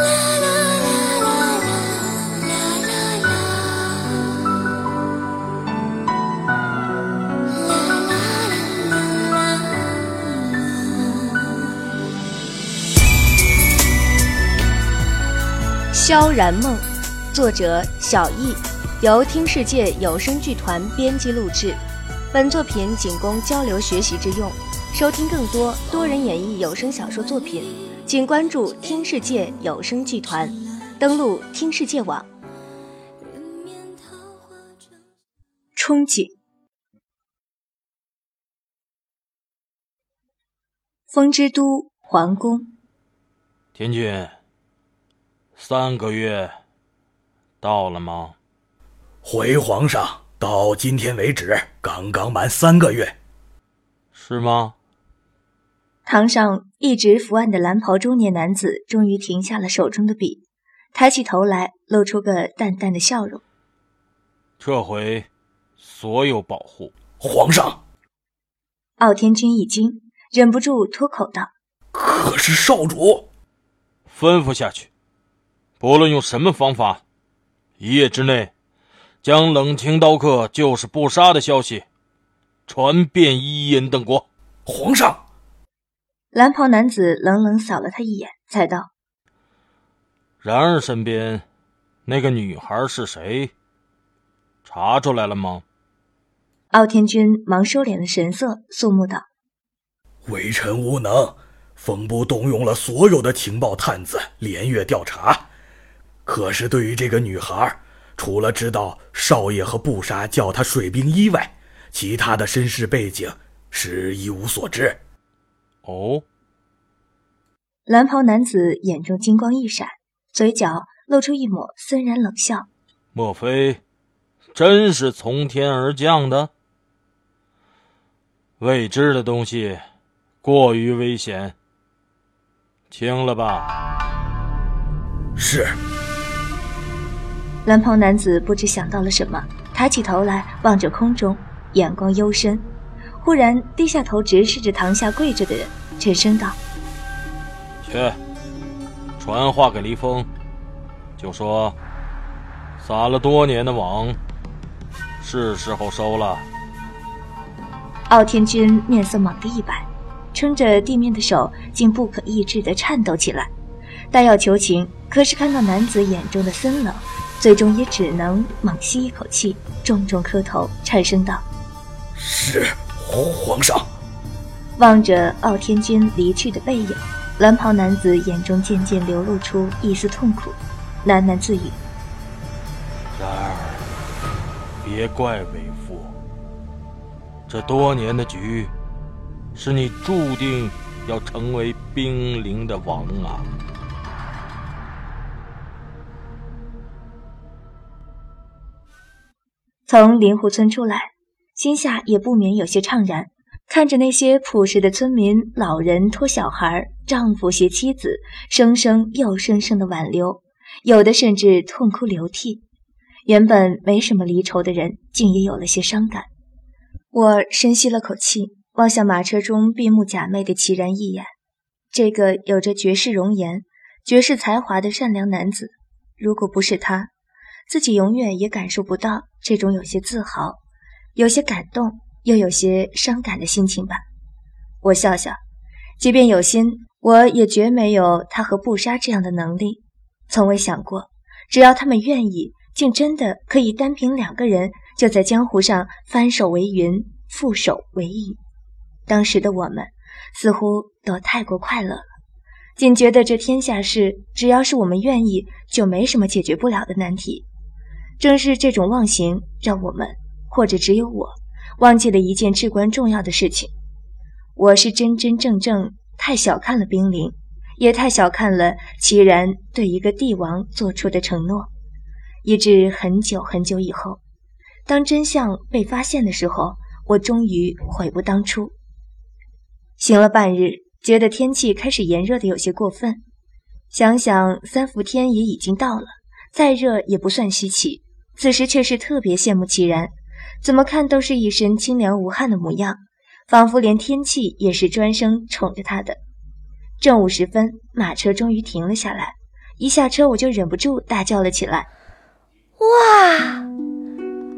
《萧然梦》，作者小易，由听世界有声剧团编辑录制。本作品仅供交流学习之用。收听更多多人演绎有声小说作品，请关注听世界有声剧团，登录听世界网。憧憬，风之都皇宫，天君。三个月到了吗？回皇上，到今天为止，刚刚满三个月，是吗？堂上一直伏案的蓝袍中年男子终于停下了手中的笔，抬起头来，露出个淡淡的笑容。撤回所有保护，皇上。傲天君一惊，忍不住脱口道：“可是少主，吩咐下去。”不论用什么方法，一夜之内，将冷清刀客就是不杀的消息传遍伊尹等国。皇上，蓝袍男子冷冷扫了他一眼，才道：“然而身边那个女孩是谁？查出来了吗？”傲天君忙收敛了神色，肃穆道：“微臣无能，风部动用了所有的情报探子，连月调查。”可是，对于这个女孩，除了知道少爷和布莎叫她水冰衣外，其他的身世背景是一无所知。哦，蓝袍男子眼中金光一闪，嘴角露出一抹森然冷笑。莫非真是从天而降的？未知的东西过于危险，轻了吧。是。蓝袍男子不知想到了什么，抬起头来望着空中，眼光幽深，忽然低下头直视着堂下跪着的人，沉声道：“去，传话给黎峰，就说撒了多年的网，是时候收了。”傲天君面色猛地一白，撑着地面的手竟不可抑制地颤抖起来，但要求情，可是看到男子眼中的森冷。最终也只能猛吸一口气，重重磕头，颤声道：“是皇上。”望着傲天君离去的背影，蓝袍男子眼中渐渐流露出一丝痛苦，喃喃自语：“然而，别怪为父，这多年的局，是你注定要成为冰凌的王啊！”从灵湖村出来，心下也不免有些怅然。看着那些朴实的村民，老人拖小孩，丈夫携妻子，生生又生生的挽留，有的甚至痛哭流涕。原本没什么离愁的人，竟也有了些伤感。我深吸了口气，望向马车中闭目假寐的齐然一眼。这个有着绝世容颜、绝世才华的善良男子，如果不是他。自己永远也感受不到这种有些自豪、有些感动又有些伤感的心情吧。我笑笑，即便有心，我也绝没有他和布莎这样的能力。从未想过，只要他们愿意，竟真的可以单凭两个人就在江湖上翻手为云，覆手为雨。当时的我们似乎都太过快乐了，竟觉得这天下事，只要是我们愿意，就没什么解决不了的难题。正是这种忘形，让我们，或者只有我，忘记了一件至关重要的事情。我是真真正正太小看了冰凌，也太小看了齐然对一个帝王做出的承诺，以致很久很久以后，当真相被发现的时候，我终于悔不当初。行了半日，觉得天气开始炎热的有些过分，想想三伏天也已经到了，再热也不算稀奇。此时却是特别羡慕齐然，怎么看都是一身清凉无汗的模样，仿佛连天气也是专生宠着他的。正午时分，马车终于停了下来，一下车我就忍不住大叫了起来：“哇，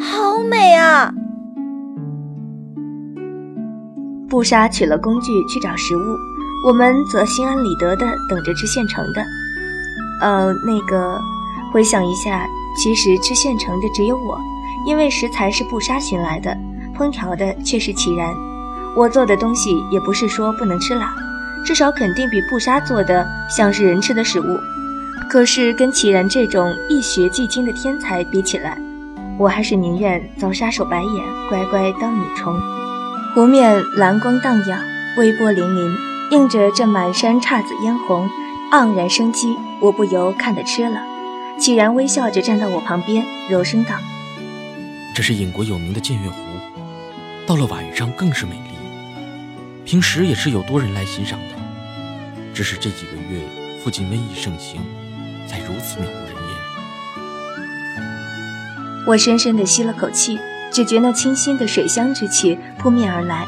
好美啊！”布莎取了工具去找食物，我们则心安理得的等着吃现成的。呃，那个，回想一下，其实吃现成的只有我，因为食材是布莎寻来的，烹调的却是齐然。我做的东西也不是说不能吃辣，至少肯定比布莎做的像是人吃的食物。可是跟齐然这种一学即精的天才比起来，我还是宁愿遭杀手白眼，乖乖当女虫。湖面蓝光荡漾，微波粼粼，映着这满山姹紫嫣红，盎然生机。我不由看得痴了。齐然微笑着站到我旁边，柔声道：“这是隐国有名的见月湖，到了晚上更是美丽。平时也是有多人来欣赏的，只是这几个月附近瘟疫盛行，才如此渺无人烟。”我深深地吸了口气。只觉那清新的水香之气扑面而来，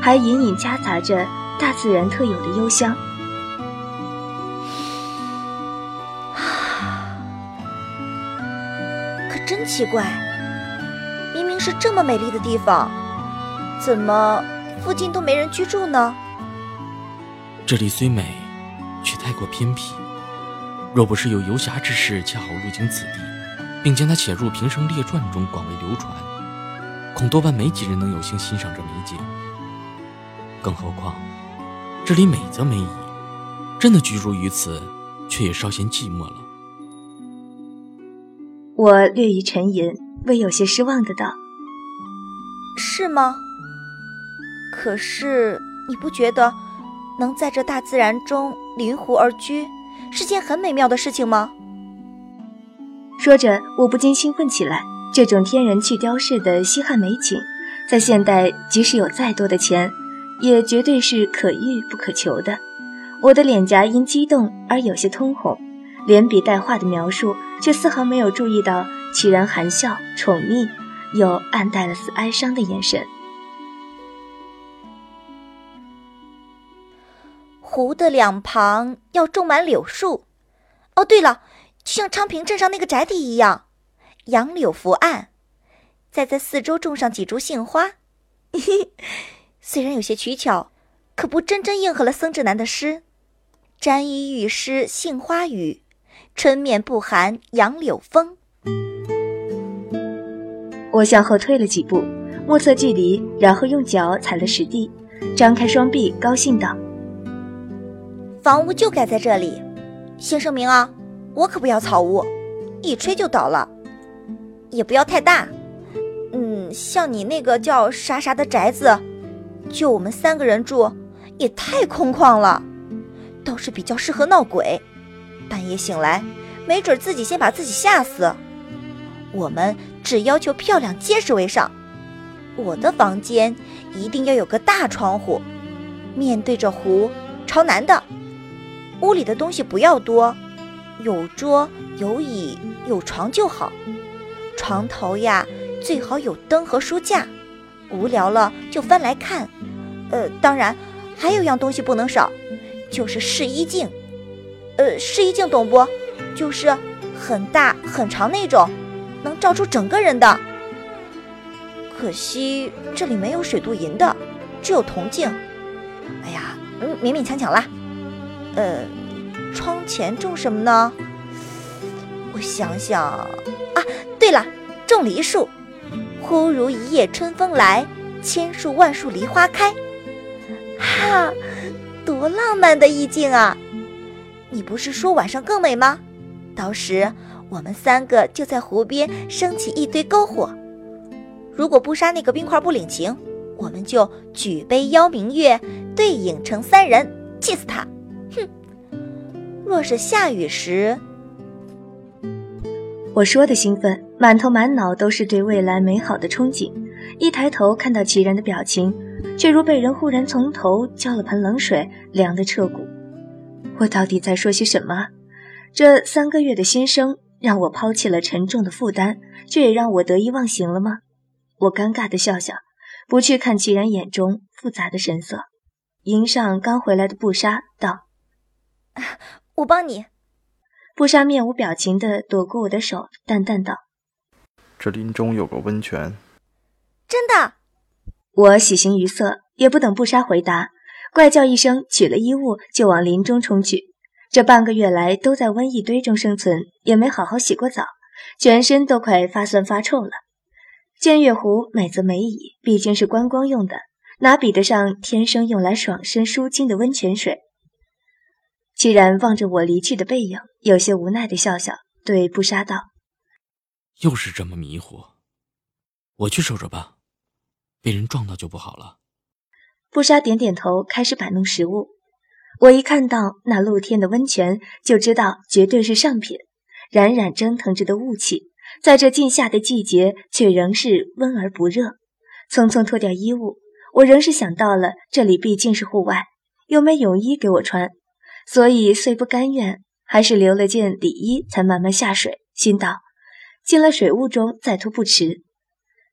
还隐隐夹杂着大自然特有的幽香。可真奇怪，明明是这么美丽的地方，怎么附近都没人居住呢？这里虽美，却太过偏僻。若不是有游侠之士恰好路经此地，并将它写入平生列传中广为流传。恐多半没几人能有幸欣赏这美景，更何况这里美则美矣，真的居住于此，却也稍显寂寞了。我略一沉吟，微有些失望的道：“是吗？可是你不觉得能在这大自然中临湖而居，是件很美妙的事情吗？”说着，我不禁兴奋起来。这种天然去雕饰的西汉美景，在现代即使有再多的钱，也绝对是可遇不可求的。我的脸颊因激动而有些通红，连笔带画的描述，却丝毫没有注意到齐然含笑宠溺，又暗带了丝哀伤的眼神。湖的两旁要种满柳树。哦，对了，就像昌平镇上那个宅邸一样。杨柳伏岸，再在四周种上几株杏花。虽然有些取巧，可不真真应和了僧志南的诗：“沾衣欲湿杏花雨，春面不寒杨柳风。”我向后退了几步，目测距离，然后用脚踩了实地，张开双臂，高兴道：“房屋就盖在这里，先声明啊，我可不要草屋，一吹就倒了。”也不要太大，嗯，像你那个叫啥啥的宅子，就我们三个人住，也太空旷了，倒是比较适合闹鬼。半夜醒来，没准自己先把自己吓死。我们只要求漂亮结实为上。我的房间一定要有个大窗户，面对着湖，朝南的。屋里的东西不要多，有桌有椅有床就好。床头呀，最好有灯和书架，无聊了就翻来看。呃，当然，还有样东西不能少，就是试衣镜。呃，试衣镜懂不？就是很大很长那种，能照出整个人的。可惜这里没有水镀银的，只有铜镜。哎呀，嗯，勉勉强强啦。呃，窗前种什么呢？我想想啊。对了，种梨树，忽如一夜春风来，千树万树梨花开。哈，多浪漫的意境啊！你不是说晚上更美吗？到时我们三个就在湖边升起一堆篝火。如果不杀那个冰块不领情，我们就举杯邀明月，对影成三人，气死他！哼！若是下雨时。我说的兴奋，满头满脑都是对未来美好的憧憬。一抬头看到齐然的表情，却如被人忽然从头浇了盆冷水，凉得彻骨。我到底在说些什么？这三个月的新生让我抛弃了沉重的负担，却也让我得意忘形了吗？我尴尬的笑笑，不去看齐然眼中复杂的神色，迎上刚回来的布莎道：“我帮你。”布莎面无表情的躲过我的手，淡淡道：“这林中有个温泉。”真的。我喜形于色，也不等布莎回答，怪叫一声，取了衣物就往林中冲去。这半个月来都在瘟疫堆中生存，也没好好洗过澡，全身都快发酸发臭了。见月湖美则美矣，毕竟是观光用的，哪比得上天生用来爽身舒筋的温泉水？齐然望着我离去的背影，有些无奈的笑笑，对布莎道：“又是这么迷糊，我去守着吧，被人撞到就不好了。”布莎点点头，开始摆弄食物。我一看到那露天的温泉，就知道绝对是上品，冉冉蒸腾着的雾气。在这近夏的季节，却仍是温而不热。匆匆脱掉衣物，我仍是想到了这里毕竟是户外，又没泳衣给我穿，所以虽不甘愿，还是留了件底衣，才慢慢下水。心道：进了水雾中再脱不迟。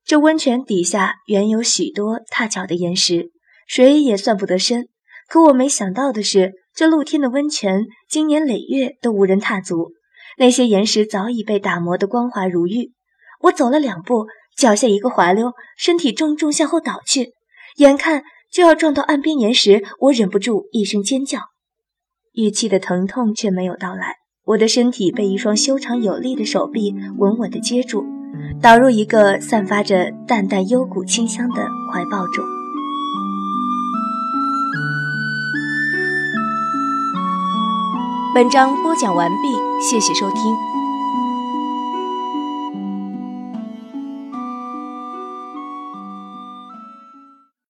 这温泉底下原有许多踏脚的岩石，水也算不得深。可我没想到的是，这露天的温泉，经年累月都无人踏足。那些岩石早已被打磨得光滑如玉，我走了两步，脚下一个滑溜，身体重重向后倒去，眼看就要撞到岸边岩石，我忍不住一声尖叫，预期的疼痛却没有到来，我的身体被一双修长有力的手臂稳稳地接住，倒入一个散发着淡淡幽谷清香的怀抱中。本章播讲完毕，谢谢收听。